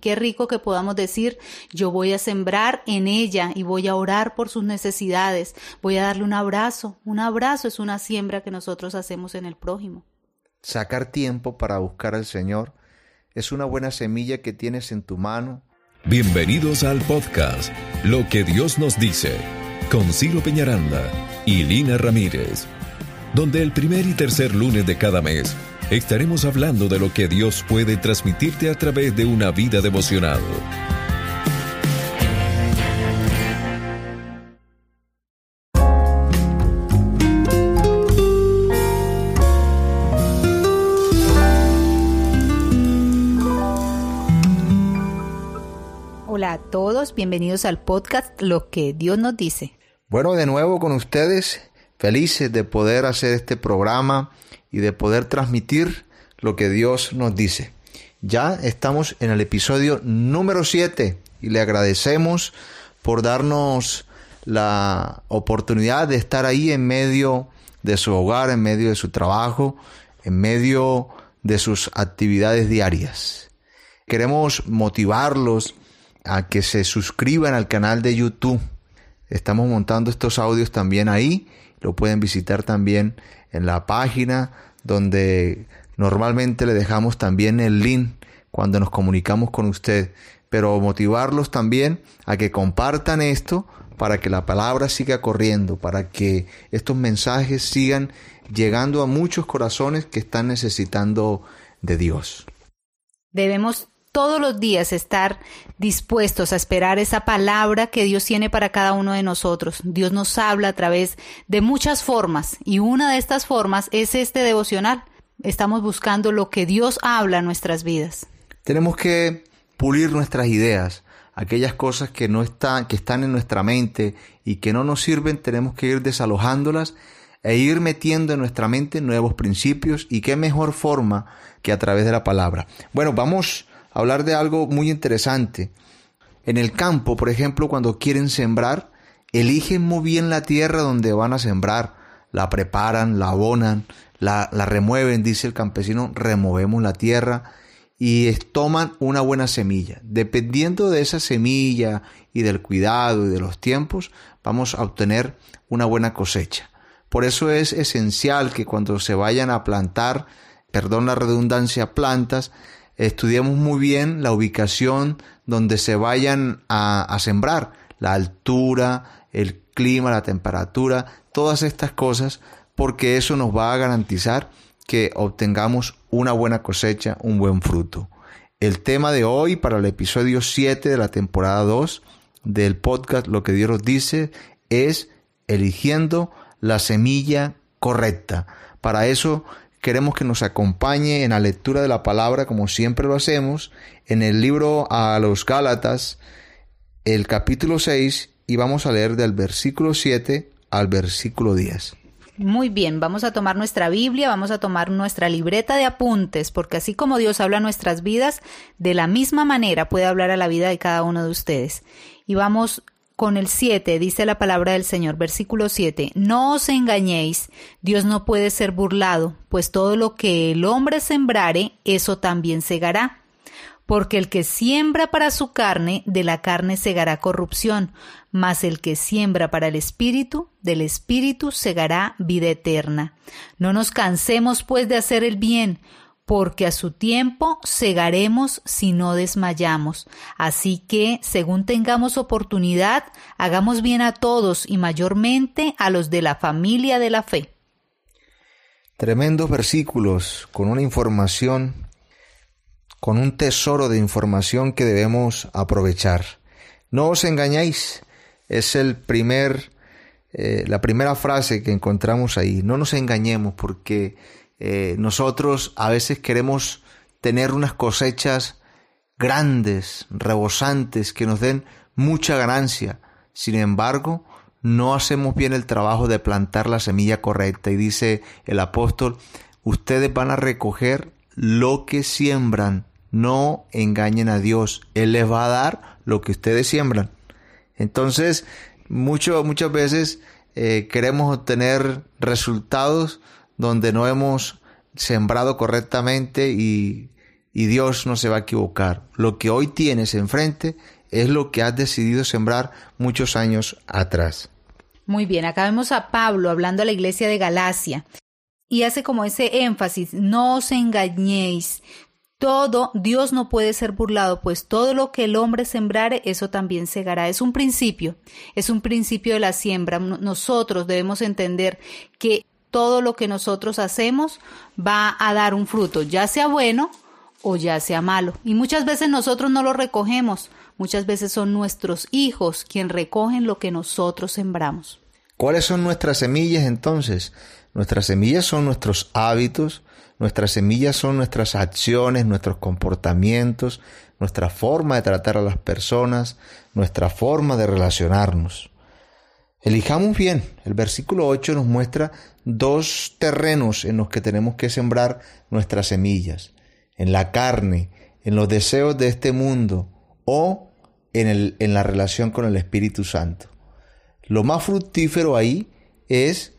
Qué rico que podamos decir, yo voy a sembrar en ella y voy a orar por sus necesidades, voy a darle un abrazo. Un abrazo es una siembra que nosotros hacemos en el prójimo. Sacar tiempo para buscar al Señor es una buena semilla que tienes en tu mano. Bienvenidos al podcast Lo que Dios nos dice, con Ciro Peñaranda y Lina Ramírez, donde el primer y tercer lunes de cada mes estaremos hablando de lo que Dios puede transmitirte a través de una vida devocional. Hola a todos, bienvenidos al podcast Lo que Dios nos dice. Bueno, de nuevo con ustedes, felices de poder hacer este programa y de poder transmitir lo que Dios nos dice. Ya estamos en el episodio número 7 y le agradecemos por darnos la oportunidad de estar ahí en medio de su hogar, en medio de su trabajo, en medio de sus actividades diarias. Queremos motivarlos a que se suscriban al canal de YouTube. Estamos montando estos audios también ahí. Lo pueden visitar también en la página donde normalmente le dejamos también el link cuando nos comunicamos con usted, pero motivarlos también a que compartan esto para que la palabra siga corriendo, para que estos mensajes sigan llegando a muchos corazones que están necesitando de Dios. Debemos todos los días estar dispuestos a esperar esa palabra que Dios tiene para cada uno de nosotros. Dios nos habla a través de muchas formas y una de estas formas es este devocional. Estamos buscando lo que Dios habla en nuestras vidas. Tenemos que pulir nuestras ideas, aquellas cosas que no están, que están en nuestra mente y que no nos sirven, tenemos que ir desalojándolas e ir metiendo en nuestra mente nuevos principios y qué mejor forma que a través de la palabra. Bueno, vamos hablar de algo muy interesante. En el campo, por ejemplo, cuando quieren sembrar, eligen muy bien la tierra donde van a sembrar, la preparan, la abonan, la, la remueven, dice el campesino, removemos la tierra y toman una buena semilla. Dependiendo de esa semilla y del cuidado y de los tiempos, vamos a obtener una buena cosecha. Por eso es esencial que cuando se vayan a plantar, perdón la redundancia, plantas, estudiemos muy bien la ubicación donde se vayan a, sembrar, la altura, el clima, la temperatura, todas estas cosas, porque eso nos va a garantizar que obtengamos una buena cosecha, un buen fruto. El tema de hoy para el episodio 7 de la temporada 2 del podcast Lo que Dios nos dice es eligiendo la semilla correcta. Para eso queremos que nos acompañe en la lectura de la palabra, como siempre lo hacemos, en el libro a los Gálatas, el capítulo 6, y vamos a leer del versículo 7 al versículo 10. Muy bien, vamos a tomar nuestra Biblia, vamos a tomar nuestra libreta de apuntes, porque así como Dios habla a nuestras vidas, de la misma manera puede hablar a la vida de cada uno de ustedes. Y vamos con el 7, dice la palabra del Señor, versículo 7, no os engañéis, Dios no puede ser burlado, pues todo lo que el hombre sembrare, eso también segará. Porque el que siembra para su carne, de la carne segará corrupción, mas el que siembra para el Espíritu, del Espíritu segará vida eterna. No nos cansemos pues de hacer el bien, porque a su tiempo segaremos si no desmayamos. Así que, según tengamos oportunidad, hagamos bien a todos y mayormente a los de la familia de la fe. Tremendos versículos con una información, con un tesoro de información que debemos aprovechar. No os engañáis, es el primer, eh, la primera frase que encontramos ahí. No nos engañemos porque eh, nosotros a veces queremos tener unas cosechas grandes, rebosantes, que nos den mucha ganancia. Sin embargo, no hacemos bien el trabajo de plantar la semilla correcta. Y dice el apóstol, ustedes van a recoger lo que siembran. No engañen a Dios. Él les va a dar lo que ustedes siembran. Entonces, mucho, muchas veces eh, queremos obtener resultados donde no hemos sembrado correctamente y, y Dios no se va a equivocar. Lo que hoy tienes enfrente es lo que has decidido sembrar muchos años atrás. Muy bien, acá vemos a Pablo hablando a la iglesia de Galacia y hace como ese énfasis, no os engañéis, todo, Dios no puede ser burlado, pues todo lo que el hombre sembrare, eso también segará. Es un principio, es un principio de la siembra. Nosotros debemos entender que todo lo que nosotros hacemos va a dar un fruto, ya sea bueno o ya sea malo. Y muchas veces nosotros no lo recogemos, muchas veces son nuestros hijos quienes recogen lo que nosotros sembramos. ¿Cuáles son nuestras semillas entonces? Nuestras semillas son nuestros hábitos, nuestras semillas son nuestras acciones, nuestros comportamientos, nuestra forma de tratar a las personas, nuestra forma de relacionarnos. Elijamos bien. El versículo 8 nos muestra dos terrenos en los que tenemos que sembrar nuestras semillas. En la carne, en los deseos de este mundo o en, el, en la relación con el Espíritu Santo. Lo más fructífero ahí es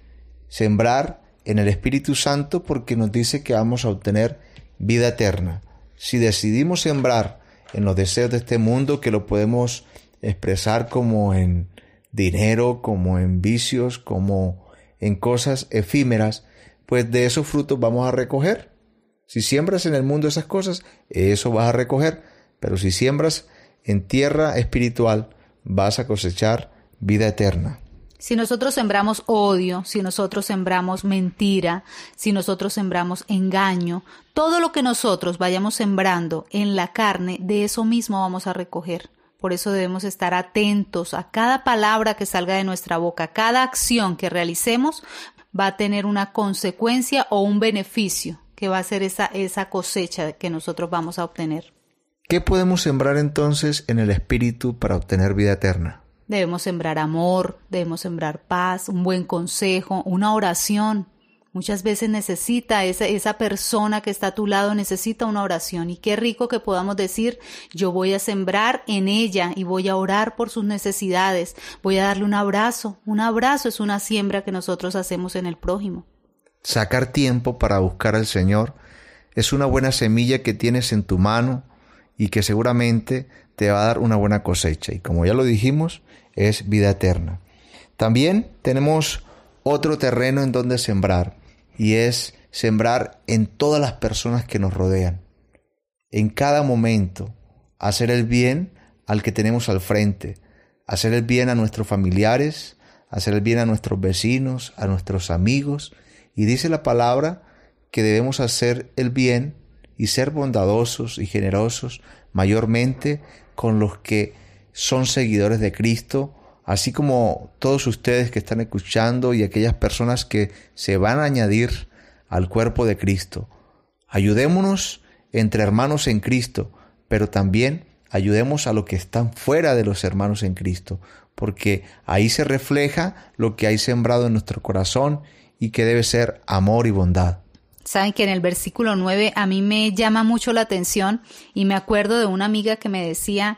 sembrar en el Espíritu Santo porque nos dice que vamos a obtener vida eterna. Si decidimos sembrar en los deseos de este mundo, que lo podemos expresar como en dinero, como en vicios, como en cosas efímeras, pues de esos frutos vamos a recoger. Si siembras en el mundo esas cosas, eso vas a recoger. Pero si siembras en tierra espiritual, vas a cosechar vida eterna. Si nosotros sembramos odio, si nosotros sembramos mentira, si nosotros sembramos engaño, todo lo que nosotros vayamos sembrando en la carne, de eso mismo vamos a recoger. Por eso debemos estar atentos a cada palabra que salga de nuestra boca, cada acción que realicemos va a tener una consecuencia o un beneficio que va a ser esa, esa cosecha que nosotros vamos a obtener. ¿Qué podemos sembrar entonces en el Espíritu para obtener vida eterna? Debemos sembrar amor, debemos sembrar paz, un buen consejo, una oración. Muchas veces necesita esa, persona que está a tu lado, necesita una oración. Y qué rico que podamos decir, yo voy a sembrar en ella y voy a orar por sus necesidades. Voy a darle un abrazo. Un abrazo es una siembra que nosotros hacemos en el prójimo. Sacar tiempo para buscar al Señor es una buena semilla que tienes en tu mano y que seguramente te va a dar una buena cosecha. Y como ya lo dijimos, es vida eterna. También tenemos otro terreno en donde sembrar y es sembrar en todas las personas que nos rodean. En cada momento, hacer el bien al que tenemos al frente, hacer el bien a nuestros familiares, hacer el bien a nuestros vecinos, a nuestros amigos. Y dice la palabra que debemos hacer el bien y ser bondadosos y generosos mayormente con los que son seguidores de Cristo, así como todos ustedes que están escuchando y aquellas personas que se van a añadir al cuerpo de Cristo. Ayudémonos entre hermanos en Cristo, pero también ayudemos a los que están fuera de los hermanos en Cristo, porque ahí se refleja lo que hay sembrado en nuestro corazón y que debe ser amor y bondad. Saben que en el versículo 9 a mí me llama mucho la atención y me acuerdo de una amiga que me decía,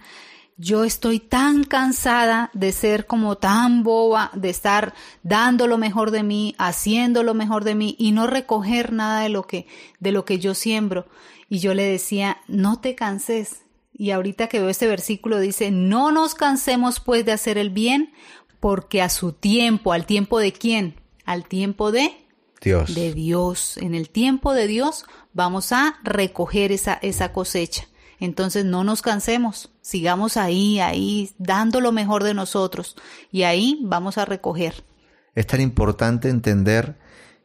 yo estoy tan cansada de ser como tan boba, de estar dando lo mejor de mí, haciendo lo mejor de mí y no recoger nada de lo que, de lo que yo siembro. Y yo le decía, no te canses. Y ahorita que veo este versículo dice, no nos cansemos pues de hacer el bien, porque a su tiempo, al tiempo de quién? Al tiempo de Dios. De Dios. En el tiempo de Dios vamos a recoger esa, esa cosecha. Entonces no nos cansemos, sigamos ahí, ahí, dando lo mejor de nosotros y ahí vamos a recoger. Es tan importante entender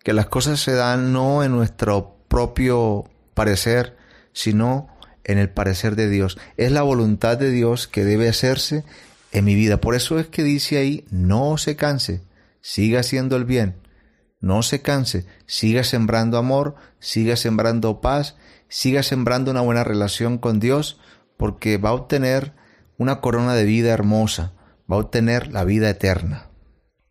que las cosas se dan no en nuestro propio parecer, sino en el parecer de Dios. Es la voluntad de Dios que debe hacerse en mi vida. Por eso es que dice ahí, no se canse, siga haciendo el bien, no se canse, siga sembrando amor, siga sembrando paz siga sembrando una buena relación con Dios porque va a obtener una corona de vida hermosa, va a obtener la vida eterna.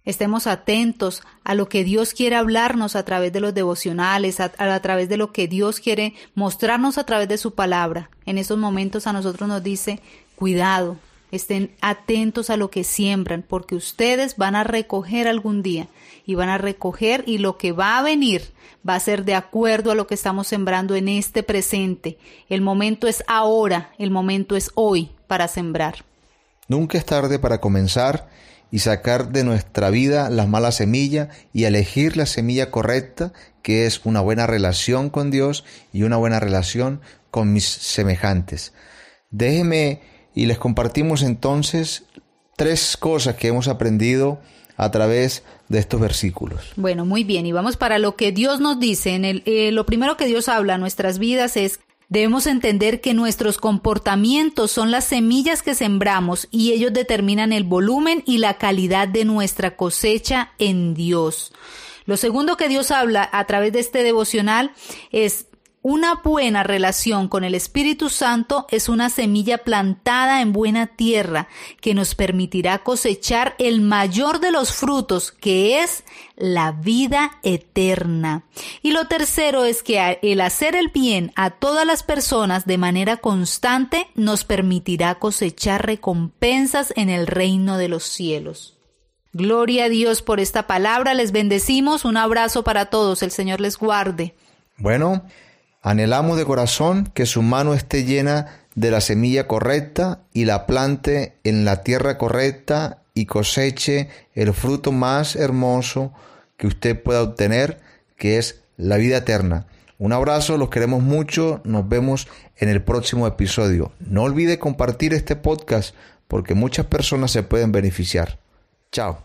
Estemos atentos a lo que Dios quiere hablarnos a través de los devocionales, a, través de lo que Dios quiere mostrarnos a través de su palabra. En estos momentos a nosotros nos dice, cuidado, Estén atentos a lo que siembran, porque ustedes van a recoger algún día y van a recoger y lo que va a venir va a ser de acuerdo a lo que estamos sembrando en este presente. El momento es ahora, el momento es hoy para sembrar. Nunca es tarde para comenzar y sacar de nuestra vida la mala semilla y elegir la semilla correcta, que es una buena relación con Dios y una buena relación con mis semejantes. Déjeme y les compartimos entonces tres cosas que hemos aprendido a través de estos versículos. Bueno, muy bien, y vamos para lo que Dios nos dice. En el, eh, lo primero que Dios habla en nuestras vidas es Debemos entender que nuestros comportamientos son las semillas que sembramos y ellos determinan el volumen y la calidad de nuestra cosecha en Dios. Lo segundo que Dios habla a través de este devocional es una buena relación con el Espíritu Santo es una semilla plantada en buena tierra que nos permitirá cosechar el mayor de los frutos, que es la vida eterna. Y lo tercero es que el hacer el bien a todas las personas de manera constante nos permitirá cosechar recompensas en el reino de los cielos. Gloria a Dios por esta palabra, les bendecimos, un abrazo para todos, el Señor les guarde. Bueno, Anhelamos de corazón que su mano esté llena de la semilla correcta y la plante en la tierra correcta y coseche el fruto más hermoso que usted pueda obtener, que es la vida eterna. Un abrazo, los queremos mucho, nos vemos en el próximo episodio. No olvide compartir este podcast porque muchas personas se pueden beneficiar. Chao.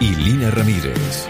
y Lina Ramírez.